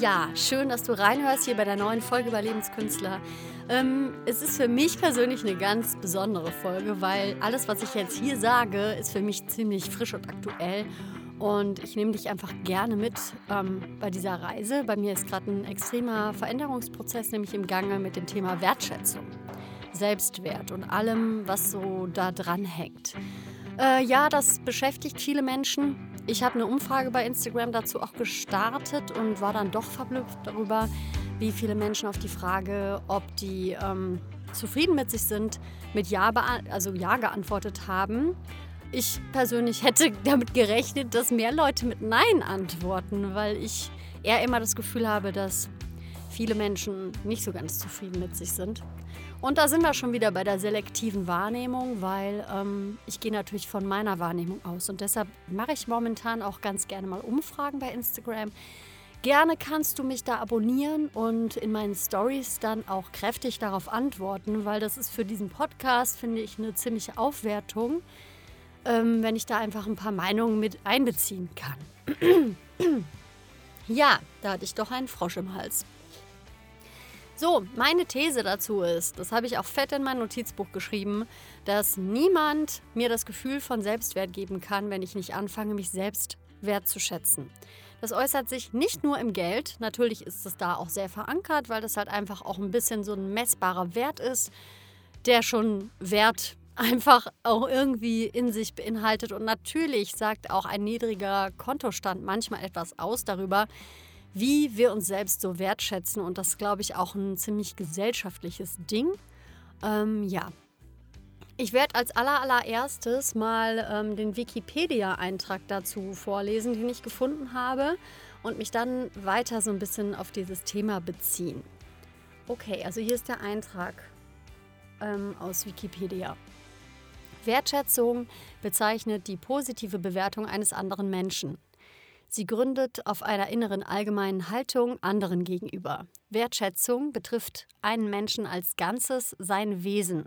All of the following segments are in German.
Ja, schön, dass du reinhörst hier bei der neuen Folge über Lebenskünstler. Ähm, es ist für mich persönlich eine ganz besondere Folge, weil alles, was ich jetzt hier sage, ist für mich ziemlich frisch und aktuell. Und ich nehme dich einfach gerne mit ähm, bei dieser Reise. Bei mir ist gerade ein extremer Veränderungsprozess nämlich im Gange mit dem Thema Wertschätzung, Selbstwert und allem, was so da dran hängt. Äh, ja, das beschäftigt viele Menschen. Ich habe eine Umfrage bei Instagram dazu auch gestartet und war dann doch verblüfft darüber, wie viele Menschen auf die Frage, ob die ähm, zufrieden mit sich sind, mit Ja, also ja geantwortet haben. Ich persönlich hätte damit gerechnet, dass mehr Leute mit Nein antworten, weil ich eher immer das Gefühl habe, dass viele Menschen nicht so ganz zufrieden mit sich sind. Und da sind wir schon wieder bei der selektiven Wahrnehmung, weil ähm, ich gehe natürlich von meiner Wahrnehmung aus. Und deshalb mache ich momentan auch ganz gerne mal Umfragen bei Instagram. Gerne kannst du mich da abonnieren und in meinen Stories dann auch kräftig darauf antworten, weil das ist für diesen Podcast, finde ich, eine ziemliche Aufwertung, ähm, wenn ich da einfach ein paar Meinungen mit einbeziehen kann. ja, da hatte ich doch einen Frosch im Hals. So, meine These dazu ist, das habe ich auch fett in mein Notizbuch geschrieben, dass niemand mir das Gefühl von Selbstwert geben kann, wenn ich nicht anfange, mich selbst wertzuschätzen. Das äußert sich nicht nur im Geld, natürlich ist es da auch sehr verankert, weil das halt einfach auch ein bisschen so ein messbarer Wert ist, der schon Wert einfach auch irgendwie in sich beinhaltet. Und natürlich sagt auch ein niedriger Kontostand manchmal etwas aus darüber, wie wir uns selbst so wertschätzen. Und das glaube ich auch ein ziemlich gesellschaftliches Ding. Ähm, ja. Ich werde als allererstes mal ähm, den Wikipedia-Eintrag dazu vorlesen, den ich gefunden habe, und mich dann weiter so ein bisschen auf dieses Thema beziehen. Okay, also hier ist der Eintrag ähm, aus Wikipedia. Wertschätzung bezeichnet die positive Bewertung eines anderen Menschen. Sie gründet auf einer inneren allgemeinen Haltung anderen gegenüber. Wertschätzung betrifft einen Menschen als Ganzes, sein Wesen.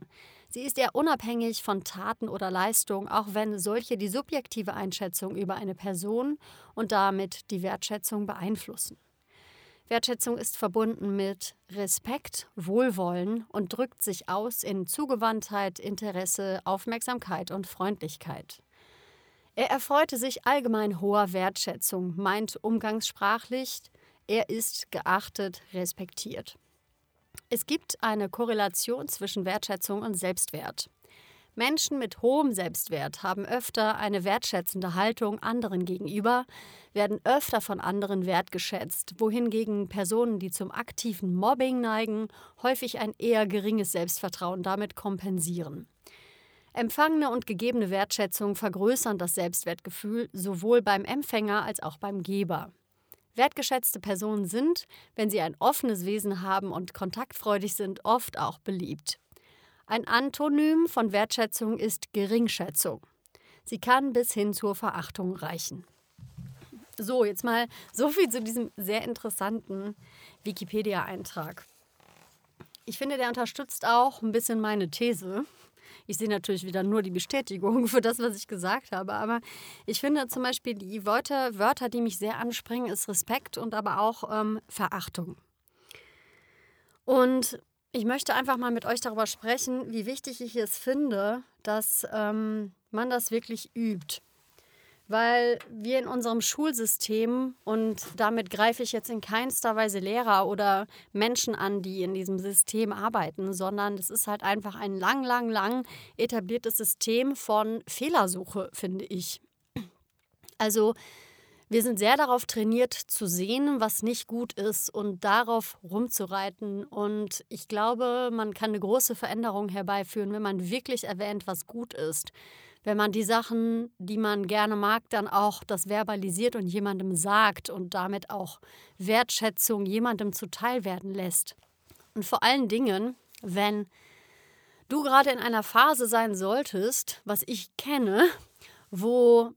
Sie ist eher unabhängig von Taten oder Leistungen, auch wenn solche die subjektive Einschätzung über eine Person und damit die Wertschätzung beeinflussen. Wertschätzung ist verbunden mit Respekt, Wohlwollen und drückt sich aus in Zugewandtheit, Interesse, Aufmerksamkeit und Freundlichkeit. Er erfreute sich allgemein hoher Wertschätzung, meint umgangssprachlich, er ist geachtet, respektiert. Es gibt eine Korrelation zwischen Wertschätzung und Selbstwert. Menschen mit hohem Selbstwert haben öfter eine wertschätzende Haltung anderen gegenüber, werden öfter von anderen wertgeschätzt, wohingegen Personen, die zum aktiven Mobbing neigen, häufig ein eher geringes Selbstvertrauen damit kompensieren. Empfangene und gegebene Wertschätzung vergrößern das Selbstwertgefühl sowohl beim Empfänger als auch beim Geber. Wertgeschätzte Personen sind, wenn sie ein offenes Wesen haben und kontaktfreudig sind, oft auch beliebt. Ein Antonym von Wertschätzung ist Geringschätzung. Sie kann bis hin zur Verachtung reichen. So, jetzt mal so viel zu diesem sehr interessanten Wikipedia-Eintrag. Ich finde, der unterstützt auch ein bisschen meine These, ich sehe natürlich wieder nur die Bestätigung für das, was ich gesagt habe. Aber ich finde zum Beispiel die Wörter, Wörter die mich sehr anspringen, ist Respekt und aber auch ähm, Verachtung. Und ich möchte einfach mal mit euch darüber sprechen, wie wichtig ich es finde, dass ähm, man das wirklich übt weil wir in unserem Schulsystem, und damit greife ich jetzt in keinster Weise Lehrer oder Menschen an, die in diesem System arbeiten, sondern es ist halt einfach ein lang, lang, lang etabliertes System von Fehlersuche, finde ich. Also wir sind sehr darauf trainiert zu sehen, was nicht gut ist und darauf rumzureiten. Und ich glaube, man kann eine große Veränderung herbeiführen, wenn man wirklich erwähnt, was gut ist wenn man die Sachen, die man gerne mag, dann auch das verbalisiert und jemandem sagt und damit auch Wertschätzung jemandem zuteil werden lässt. Und vor allen Dingen, wenn du gerade in einer Phase sein solltest, was ich kenne, wo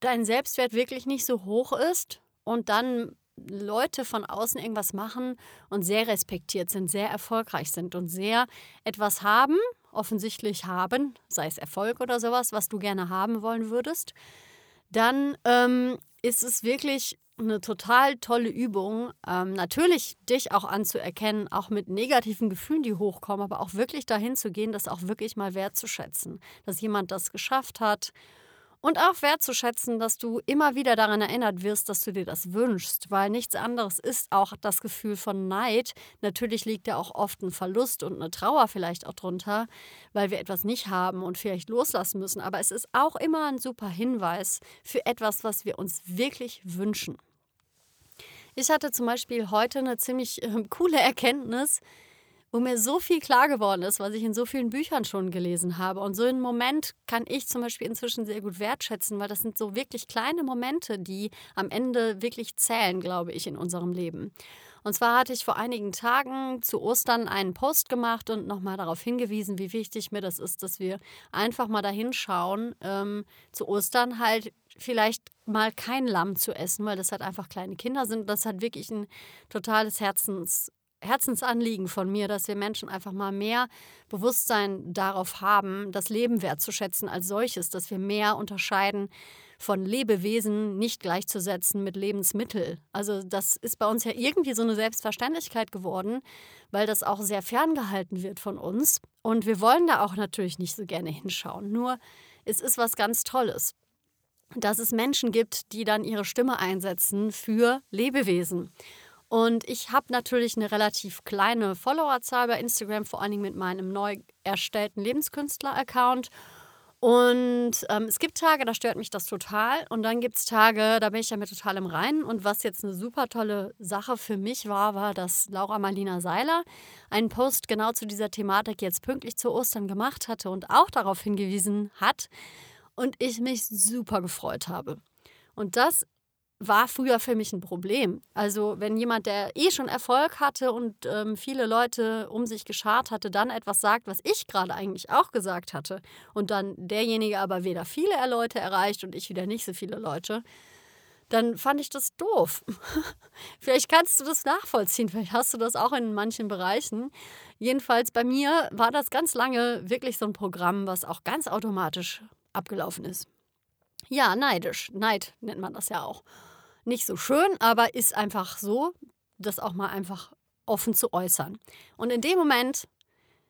dein Selbstwert wirklich nicht so hoch ist und dann Leute von außen irgendwas machen und sehr respektiert sind, sehr erfolgreich sind und sehr etwas haben, offensichtlich haben, sei es Erfolg oder sowas, was du gerne haben wollen würdest, dann ähm, ist es wirklich eine total tolle Übung, ähm, natürlich dich auch anzuerkennen, auch mit negativen Gefühlen, die hochkommen, aber auch wirklich dahin zu gehen, das auch wirklich mal wertzuschätzen, dass jemand das geschafft hat und auch wertzuschätzen, dass du immer wieder daran erinnert wirst, dass du dir das wünschst, weil nichts anderes ist auch das Gefühl von Neid. Natürlich liegt da auch oft ein Verlust und eine Trauer vielleicht auch drunter, weil wir etwas nicht haben und vielleicht loslassen müssen. Aber es ist auch immer ein super Hinweis für etwas, was wir uns wirklich wünschen. Ich hatte zum Beispiel heute eine ziemlich äh, coole Erkenntnis, wo mir so viel klar geworden ist, was ich in so vielen Büchern schon gelesen habe. Und so einen Moment kann ich zum Beispiel inzwischen sehr gut wertschätzen, weil das sind so wirklich kleine Momente, die am Ende wirklich zählen, glaube ich, in unserem Leben. Und zwar hatte ich vor einigen Tagen zu Ostern einen Post gemacht und nochmal darauf hingewiesen, wie wichtig mir das ist, dass wir einfach mal dahin schauen, ähm, zu Ostern halt vielleicht mal kein Lamm zu essen, weil das halt einfach kleine Kinder sind. Das hat wirklich ein totales Herzens Herzensanliegen von mir, dass wir Menschen einfach mal mehr Bewusstsein darauf haben, das Leben wertzuschätzen als solches, dass wir mehr unterscheiden von Lebewesen nicht gleichzusetzen mit Lebensmittel. Also das ist bei uns ja irgendwie so eine Selbstverständlichkeit geworden, weil das auch sehr ferngehalten wird von uns. Und wir wollen da auch natürlich nicht so gerne hinschauen. Nur es ist was ganz Tolles, dass es Menschen gibt, die dann ihre Stimme einsetzen für Lebewesen. Und ich habe natürlich eine relativ kleine Followerzahl bei Instagram, vor allen Dingen mit meinem neu erstellten Lebenskünstler-Account. Und ähm, es gibt Tage, da stört mich das total. Und dann gibt es Tage, da bin ich damit total im Reinen. Und was jetzt eine super tolle Sache für mich war, war, dass Laura Marlina Seiler einen Post genau zu dieser Thematik jetzt pünktlich zu Ostern gemacht hatte und auch darauf hingewiesen hat. Und ich mich super gefreut habe. Und das war früher für mich ein Problem. Also wenn jemand, der eh schon Erfolg hatte und ähm, viele Leute um sich geschart hatte, dann etwas sagt, was ich gerade eigentlich auch gesagt hatte und dann derjenige aber weder viele Leute erreicht und ich wieder nicht so viele Leute, dann fand ich das doof. vielleicht kannst du das nachvollziehen, vielleicht hast du das auch in manchen Bereichen. Jedenfalls bei mir war das ganz lange wirklich so ein Programm, was auch ganz automatisch abgelaufen ist. Ja, neidisch. Neid nennt man das ja auch nicht so schön, aber ist einfach so, das auch mal einfach offen zu äußern. Und in dem Moment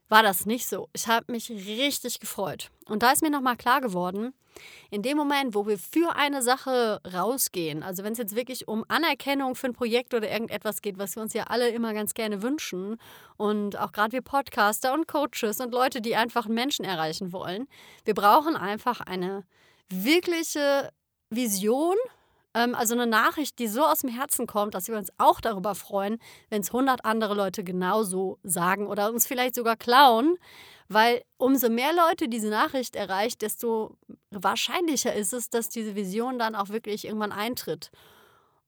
war das nicht so. Ich habe mich richtig gefreut. Und da ist mir nochmal klar geworden, in dem Moment, wo wir für eine Sache rausgehen, also wenn es jetzt wirklich um Anerkennung für ein Projekt oder irgendetwas geht, was wir uns ja alle immer ganz gerne wünschen und auch gerade wir Podcaster und Coaches und Leute, die einfach Menschen erreichen wollen, wir brauchen einfach eine wirkliche Vision also eine Nachricht, die so aus dem Herzen kommt, dass wir uns auch darüber freuen, wenn es 100 andere Leute genauso sagen oder uns vielleicht sogar klauen. Weil umso mehr Leute diese Nachricht erreicht, desto wahrscheinlicher ist es, dass diese Vision dann auch wirklich irgendwann eintritt.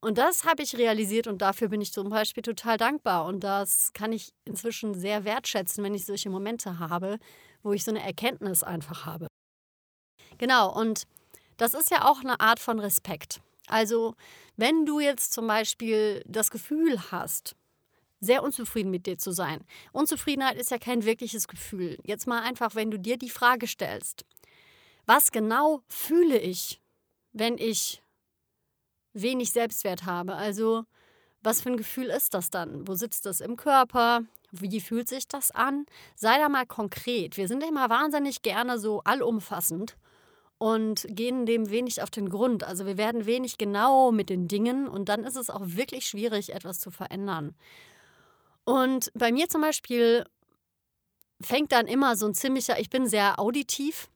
Und das habe ich realisiert und dafür bin ich zum Beispiel total dankbar. Und das kann ich inzwischen sehr wertschätzen, wenn ich solche Momente habe, wo ich so eine Erkenntnis einfach habe. Genau, und das ist ja auch eine Art von Respekt. Also, wenn du jetzt zum Beispiel das Gefühl hast, sehr unzufrieden mit dir zu sein. Unzufriedenheit ist ja kein wirkliches Gefühl. Jetzt mal einfach, wenn du dir die Frage stellst, was genau fühle ich, wenn ich wenig Selbstwert habe? Also, was für ein Gefühl ist das dann? Wo sitzt das im Körper? Wie fühlt sich das an? Sei da mal konkret. Wir sind immer wahnsinnig gerne so allumfassend und gehen dem wenig auf den Grund. Also wir werden wenig genau mit den Dingen und dann ist es auch wirklich schwierig, etwas zu verändern. Und bei mir zum Beispiel fängt dann immer so ein ziemlicher, ich bin sehr auditiv.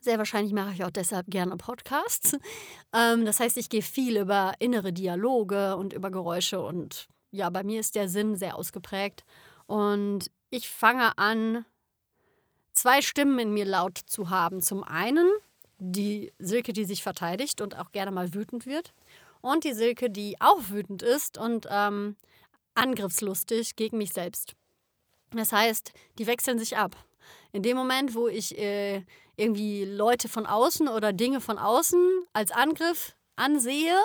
Sehr wahrscheinlich mache ich auch deshalb gerne Podcasts. Ähm, das heißt, ich gehe viel über innere Dialoge und über Geräusche und ja, bei mir ist der Sinn sehr ausgeprägt. Und ich fange an, zwei Stimmen in mir laut zu haben. Zum einen die Silke, die sich verteidigt und auch gerne mal wütend wird. Und die Silke, die auch wütend ist und ähm, angriffslustig gegen mich selbst. Das heißt, die wechseln sich ab. In dem Moment, wo ich äh, irgendwie Leute von außen oder Dinge von außen als Angriff ansehe,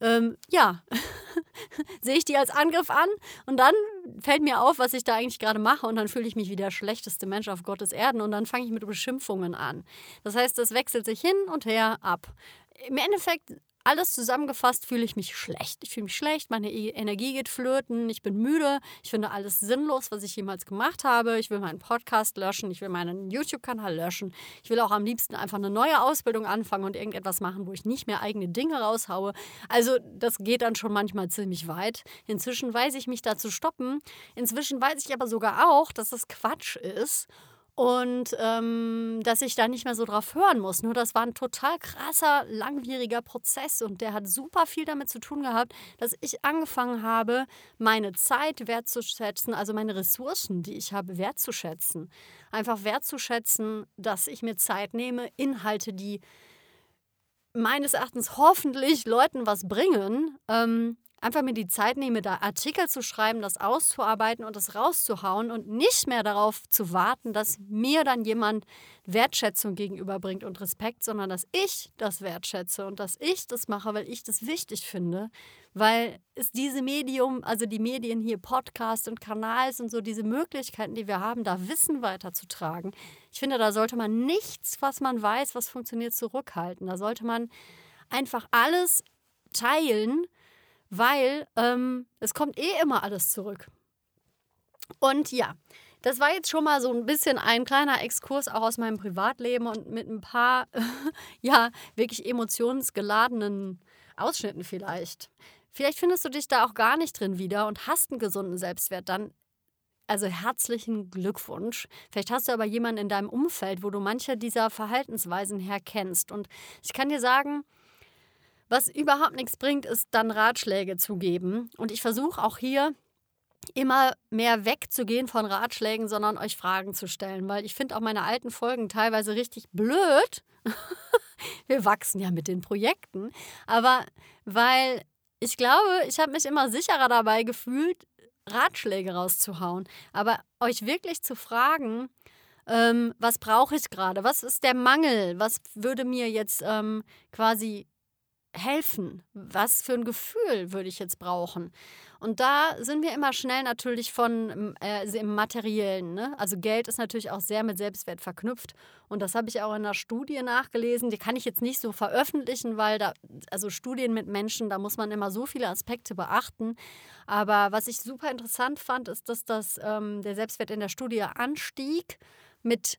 ähm, ja, sehe ich die als Angriff an und dann fällt mir auf, was ich da eigentlich gerade mache und dann fühle ich mich wie der schlechteste Mensch auf Gottes Erden und dann fange ich mit Beschimpfungen an. Das heißt, es wechselt sich hin und her ab. Im Endeffekt alles zusammengefasst fühle ich mich schlecht. Ich fühle mich schlecht, meine e Energie geht flöten, ich bin müde, ich finde alles sinnlos, was ich jemals gemacht habe. Ich will meinen Podcast löschen, ich will meinen YouTube-Kanal löschen. Ich will auch am liebsten einfach eine neue Ausbildung anfangen und irgendetwas machen, wo ich nicht mehr eigene Dinge raushaue. Also das geht dann schon manchmal ziemlich weit. Inzwischen weiß ich mich da zu stoppen. Inzwischen weiß ich aber sogar auch, dass das Quatsch ist und ähm, dass ich da nicht mehr so drauf hören muss. Nur das war ein total krasser, langwieriger Prozess und der hat super viel damit zu tun gehabt, dass ich angefangen habe, meine Zeit wertzuschätzen, also meine Ressourcen, die ich habe, wertzuschätzen. Einfach wertzuschätzen, dass ich mir Zeit nehme, Inhalte, die meines Erachtens hoffentlich Leuten was bringen, ähm, einfach mir die Zeit nehme, da Artikel zu schreiben, das auszuarbeiten und das rauszuhauen und nicht mehr darauf zu warten, dass mir dann jemand Wertschätzung gegenüberbringt und Respekt, sondern dass ich das wertschätze und dass ich das mache, weil ich das wichtig finde, weil es diese Medium, also die Medien hier, Podcast und Kanals und so, diese Möglichkeiten, die wir haben, da Wissen weiterzutragen. Ich finde, da sollte man nichts, was man weiß, was funktioniert, zurückhalten. Da sollte man einfach alles teilen weil ähm, es kommt eh immer alles zurück. Und ja, das war jetzt schon mal so ein bisschen ein kleiner Exkurs auch aus meinem Privatleben und mit ein paar, ja, wirklich emotionsgeladenen Ausschnitten vielleicht. Vielleicht findest du dich da auch gar nicht drin wieder und hast einen gesunden Selbstwert, dann also herzlichen Glückwunsch. Vielleicht hast du aber jemanden in deinem Umfeld, wo du manche dieser Verhaltensweisen herkennst. Und ich kann dir sagen, was überhaupt nichts bringt, ist dann Ratschläge zu geben. Und ich versuche auch hier immer mehr wegzugehen von Ratschlägen, sondern euch Fragen zu stellen, weil ich finde auch meine alten Folgen teilweise richtig blöd. Wir wachsen ja mit den Projekten, aber weil ich glaube, ich habe mich immer sicherer dabei gefühlt, Ratschläge rauszuhauen, aber euch wirklich zu fragen, ähm, was brauche ich gerade? Was ist der Mangel? Was würde mir jetzt ähm, quasi helfen? Was für ein Gefühl würde ich jetzt brauchen? Und da sind wir immer schnell natürlich von äh, im Materiellen. Ne? Also Geld ist natürlich auch sehr mit Selbstwert verknüpft. Und das habe ich auch in einer Studie nachgelesen. Die kann ich jetzt nicht so veröffentlichen, weil da, also Studien mit Menschen, da muss man immer so viele Aspekte beachten. Aber was ich super interessant fand, ist, dass das, ähm, der Selbstwert in der Studie anstieg mit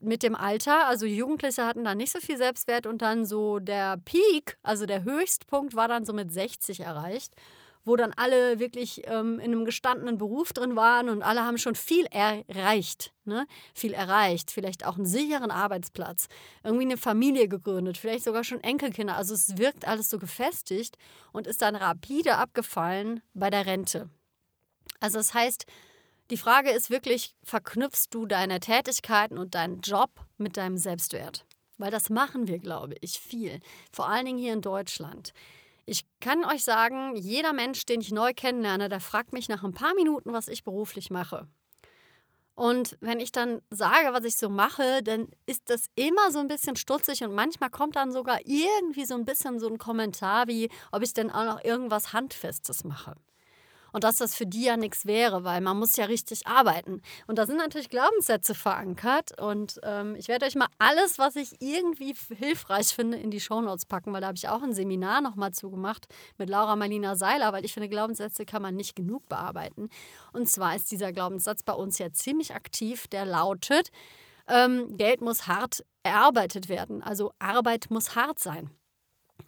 mit dem Alter. Also Jugendliche hatten da nicht so viel Selbstwert und dann so der Peak, also der Höchstpunkt war dann so mit 60 erreicht, wo dann alle wirklich ähm, in einem gestandenen Beruf drin waren und alle haben schon viel erreicht, ne? Viel erreicht, vielleicht auch einen sicheren Arbeitsplatz, irgendwie eine Familie gegründet, vielleicht sogar schon Enkelkinder. Also es wirkt alles so gefestigt und ist dann rapide abgefallen bei der Rente. Also das heißt, die Frage ist wirklich, verknüpfst du deine Tätigkeiten und deinen Job mit deinem Selbstwert? Weil das machen wir, glaube ich, viel. Vor allen Dingen hier in Deutschland. Ich kann euch sagen, jeder Mensch, den ich neu kennenlerne, der fragt mich nach ein paar Minuten, was ich beruflich mache. Und wenn ich dann sage, was ich so mache, dann ist das immer so ein bisschen stutzig und manchmal kommt dann sogar irgendwie so ein bisschen so ein Kommentar wie, ob ich denn auch noch irgendwas Handfestes mache und dass das für die ja nichts wäre, weil man muss ja richtig arbeiten. Und da sind natürlich Glaubenssätze verankert und ähm, ich werde euch mal alles, was ich irgendwie hilfreich finde, in die Shownotes packen, weil da habe ich auch ein Seminar nochmal zugemacht mit Laura Marlina Seiler, weil ich finde, Glaubenssätze kann man nicht genug bearbeiten. Und zwar ist dieser Glaubenssatz bei uns ja ziemlich aktiv, der lautet, ähm, Geld muss hart erarbeitet werden. Also Arbeit muss hart sein.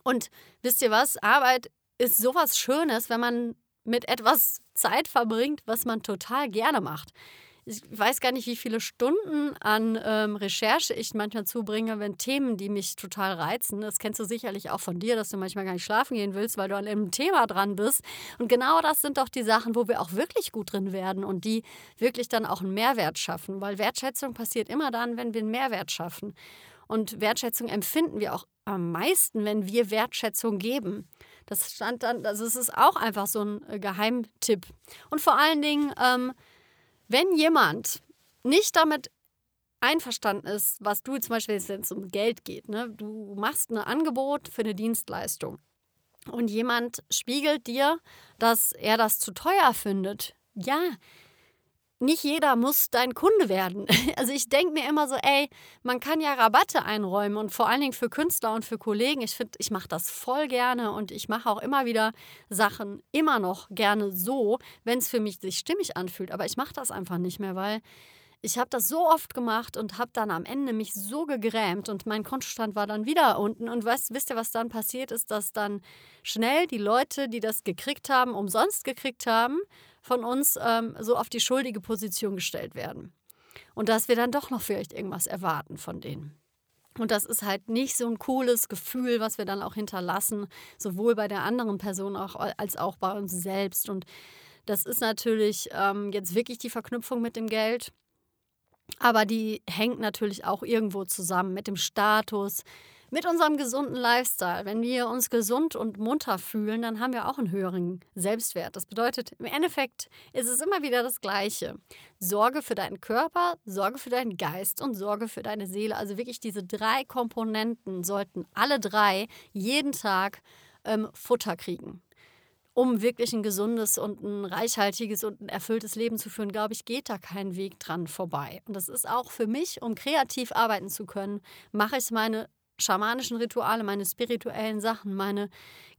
Und wisst ihr was? Arbeit ist sowas Schönes, wenn man mit etwas Zeit verbringt, was man total gerne macht. Ich weiß gar nicht, wie viele Stunden an ähm, Recherche ich manchmal zubringe, wenn Themen, die mich total reizen, das kennst du sicherlich auch von dir, dass du manchmal gar nicht schlafen gehen willst, weil du an einem Thema dran bist. Und genau das sind doch die Sachen, wo wir auch wirklich gut drin werden und die wirklich dann auch einen Mehrwert schaffen, weil Wertschätzung passiert immer dann, wenn wir einen Mehrwert schaffen. Und Wertschätzung empfinden wir auch am meisten, wenn wir Wertschätzung geben. Das stand dann, also es ist auch einfach so ein äh, Geheimtipp. Und vor allen Dingen, ähm, wenn jemand nicht damit einverstanden ist, was du zum Beispiel, wenn es um Geld geht, ne? du machst ein Angebot für eine Dienstleistung und jemand spiegelt dir, dass er das zu teuer findet, ja, nicht jeder muss dein Kunde werden. Also ich denke mir immer so, ey, man kann ja Rabatte einräumen und vor allen Dingen für Künstler und für Kollegen. Ich finde, ich mache das voll gerne und ich mache auch immer wieder Sachen immer noch gerne so, wenn es für mich sich stimmig anfühlt. Aber ich mache das einfach nicht mehr, weil ich habe das so oft gemacht und habe dann am Ende mich so gegrämt und mein Kontostand war dann wieder unten. Und weißt, wisst ihr, was dann passiert ist, dass dann schnell die Leute, die das gekriegt haben, umsonst gekriegt haben, von uns ähm, so auf die schuldige Position gestellt werden. Und dass wir dann doch noch vielleicht irgendwas erwarten von denen. Und das ist halt nicht so ein cooles Gefühl, was wir dann auch hinterlassen, sowohl bei der anderen Person auch, als auch bei uns selbst. Und das ist natürlich ähm, jetzt wirklich die Verknüpfung mit dem Geld. Aber die hängt natürlich auch irgendwo zusammen mit dem Status, mit unserem gesunden Lifestyle. Wenn wir uns gesund und munter fühlen, dann haben wir auch einen höheren Selbstwert. Das bedeutet, im Endeffekt ist es immer wieder das Gleiche. Sorge für deinen Körper, Sorge für deinen Geist und Sorge für deine Seele. Also wirklich diese drei Komponenten sollten alle drei jeden Tag ähm, Futter kriegen um wirklich ein gesundes und ein reichhaltiges und ein erfülltes Leben zu führen, glaube ich, geht da kein Weg dran vorbei. Und das ist auch für mich, um kreativ arbeiten zu können, mache ich meine schamanischen Rituale, meine spirituellen Sachen, meine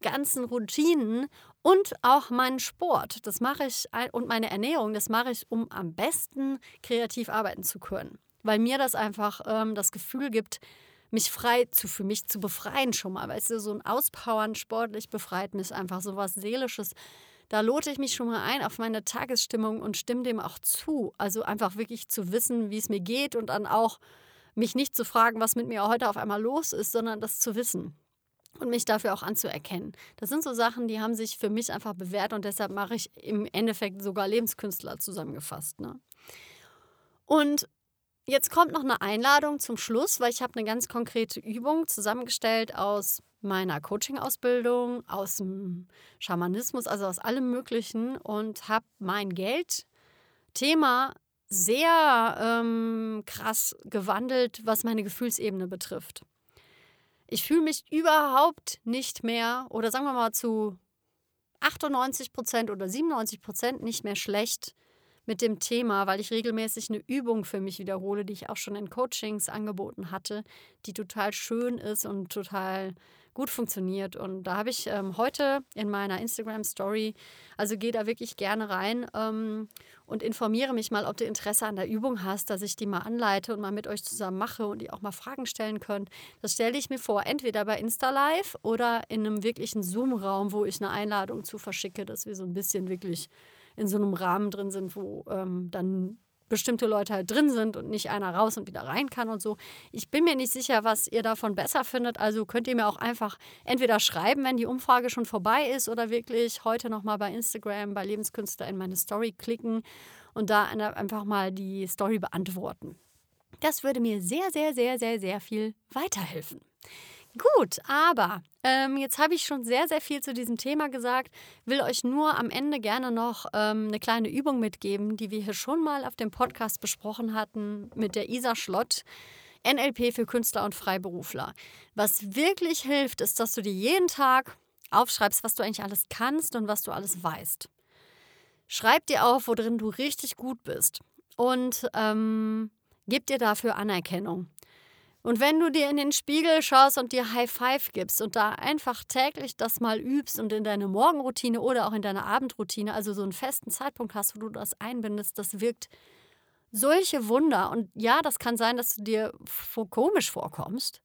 ganzen Routinen und auch meinen Sport. Das mache ich und meine Ernährung, das mache ich, um am besten kreativ arbeiten zu können. Weil mir das einfach ähm, das Gefühl gibt, mich frei zu für mich zu befreien schon mal. Weißt du, so ein Auspowern sportlich befreit mich einfach, so was Seelisches. Da lote ich mich schon mal ein auf meine Tagesstimmung und stimme dem auch zu. Also einfach wirklich zu wissen, wie es mir geht und dann auch mich nicht zu fragen, was mit mir heute auf einmal los ist, sondern das zu wissen und mich dafür auch anzuerkennen. Das sind so Sachen, die haben sich für mich einfach bewährt und deshalb mache ich im Endeffekt sogar Lebenskünstler zusammengefasst. Ne? Und jetzt kommt noch eine Einladung zum Schluss, weil ich habe eine ganz konkrete Übung zusammengestellt aus meiner Coaching-Ausbildung, aus dem Schamanismus, also aus allem Möglichen und habe mein Geldthema sehr ähm, krass gewandelt, was meine Gefühlsebene betrifft. Ich fühle mich überhaupt nicht mehr, oder sagen wir mal zu 98 Prozent oder 97 Prozent nicht mehr schlecht mit dem Thema, weil ich regelmäßig eine Übung für mich wiederhole, die ich auch schon in Coachings angeboten hatte, die total schön ist und total gut funktioniert. Und da habe ich ähm, heute in meiner Instagram-Story, also gehe da wirklich gerne rein ähm, und informiere mich mal, ob du Interesse an der Übung hast, dass ich die mal anleite und mal mit euch zusammen mache und ihr auch mal Fragen stellen könnt. Das stelle ich mir vor, entweder bei Insta Live oder in einem wirklichen Zoom-Raum, wo ich eine Einladung zu verschicke, dass wir so ein bisschen wirklich in so einem Rahmen drin sind, wo ähm, dann bestimmte Leute halt drin sind und nicht einer raus und wieder rein kann und so. Ich bin mir nicht sicher, was ihr davon besser findet. Also könnt ihr mir auch einfach entweder schreiben, wenn die Umfrage schon vorbei ist oder wirklich heute nochmal bei Instagram, bei Lebenskünstler in meine Story klicken und da einfach mal die Story beantworten. Das würde mir sehr, sehr, sehr, sehr, sehr viel weiterhelfen. Gut, aber ähm, jetzt habe ich schon sehr, sehr viel zu diesem Thema gesagt. Will euch nur am Ende gerne noch ähm, eine kleine Übung mitgeben, die wir hier schon mal auf dem Podcast besprochen hatten mit der Isa Schlott. NLP für Künstler und Freiberufler. Was wirklich hilft, ist, dass du dir jeden Tag aufschreibst, was du eigentlich alles kannst und was du alles weißt. Schreib dir auf, worin du richtig gut bist und ähm, gib dir dafür Anerkennung. Und wenn du dir in den Spiegel schaust und dir High Five gibst und da einfach täglich das mal übst und in deine Morgenroutine oder auch in deine Abendroutine, also so einen festen Zeitpunkt hast, wo du das einbindest, das wirkt solche Wunder. Und ja, das kann sein, dass du dir komisch vorkommst,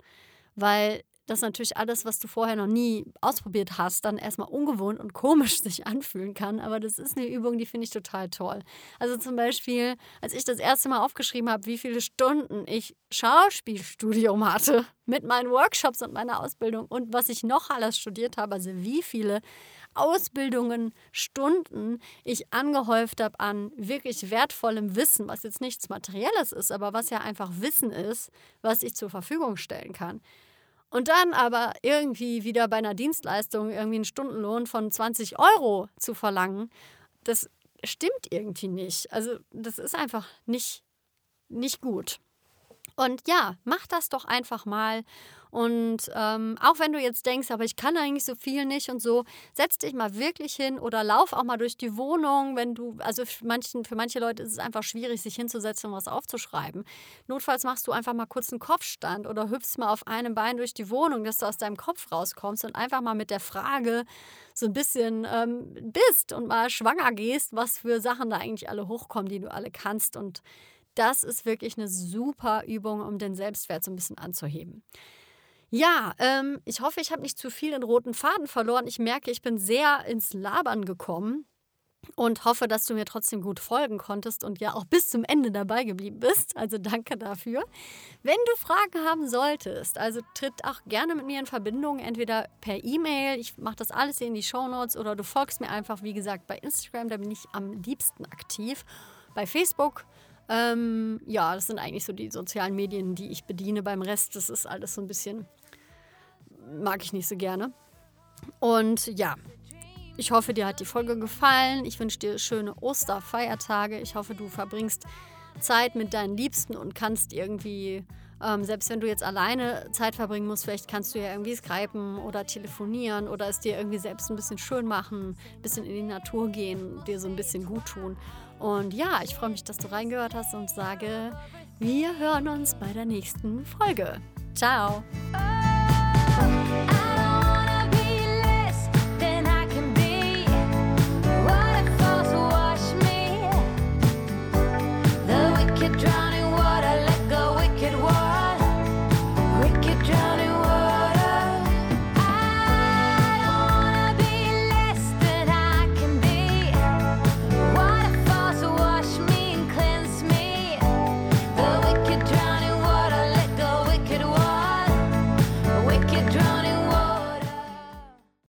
weil dass natürlich alles, was du vorher noch nie ausprobiert hast, dann erstmal ungewohnt und komisch sich anfühlen kann. Aber das ist eine Übung, die finde ich total toll. Also zum Beispiel, als ich das erste Mal aufgeschrieben habe, wie viele Stunden ich Schauspielstudium hatte mit meinen Workshops und meiner Ausbildung und was ich noch alles studiert habe, also wie viele Ausbildungen, Stunden ich angehäuft habe an wirklich wertvollem Wissen, was jetzt nichts Materielles ist, aber was ja einfach Wissen ist, was ich zur Verfügung stellen kann. Und dann aber irgendwie wieder bei einer Dienstleistung irgendwie einen Stundenlohn von 20 Euro zu verlangen, das stimmt irgendwie nicht. Also das ist einfach nicht, nicht gut. Und ja, mach das doch einfach mal. Und ähm, auch wenn du jetzt denkst, aber ich kann eigentlich so viel nicht und so, setz dich mal wirklich hin oder lauf auch mal durch die Wohnung, wenn du, also für, manchen, für manche Leute ist es einfach schwierig, sich hinzusetzen und was aufzuschreiben. Notfalls machst du einfach mal kurz einen Kopfstand oder hüpfst mal auf einem Bein durch die Wohnung, dass du aus deinem Kopf rauskommst und einfach mal mit der Frage so ein bisschen ähm, bist und mal schwanger gehst, was für Sachen da eigentlich alle hochkommen, die du alle kannst und das ist wirklich eine super Übung, um den Selbstwert so ein bisschen anzuheben. Ja, ähm, ich hoffe, ich habe nicht zu viel den roten Faden verloren. Ich merke, ich bin sehr ins Labern gekommen und hoffe, dass du mir trotzdem gut folgen konntest und ja auch bis zum Ende dabei geblieben bist. Also danke dafür. Wenn du Fragen haben solltest, also tritt auch gerne mit mir in Verbindung, entweder per E-Mail, ich mache das alles hier in die Show Notes oder du folgst mir einfach, wie gesagt, bei Instagram, da bin ich am liebsten aktiv. Bei Facebook ähm, ja, das sind eigentlich so die sozialen Medien, die ich bediene. Beim Rest, das ist alles so ein bisschen, mag ich nicht so gerne. Und ja, ich hoffe, dir hat die Folge gefallen. Ich wünsche dir schöne Osterfeiertage. Ich hoffe, du verbringst Zeit mit deinen Liebsten und kannst irgendwie, ähm, selbst wenn du jetzt alleine Zeit verbringen musst, vielleicht kannst du ja irgendwie skypen oder telefonieren oder es dir irgendwie selbst ein bisschen schön machen, ein bisschen in die Natur gehen, dir so ein bisschen gut tun. Und ja, ich freue mich, dass du reingehört hast und sage, wir hören uns bei der nächsten Folge. Ciao.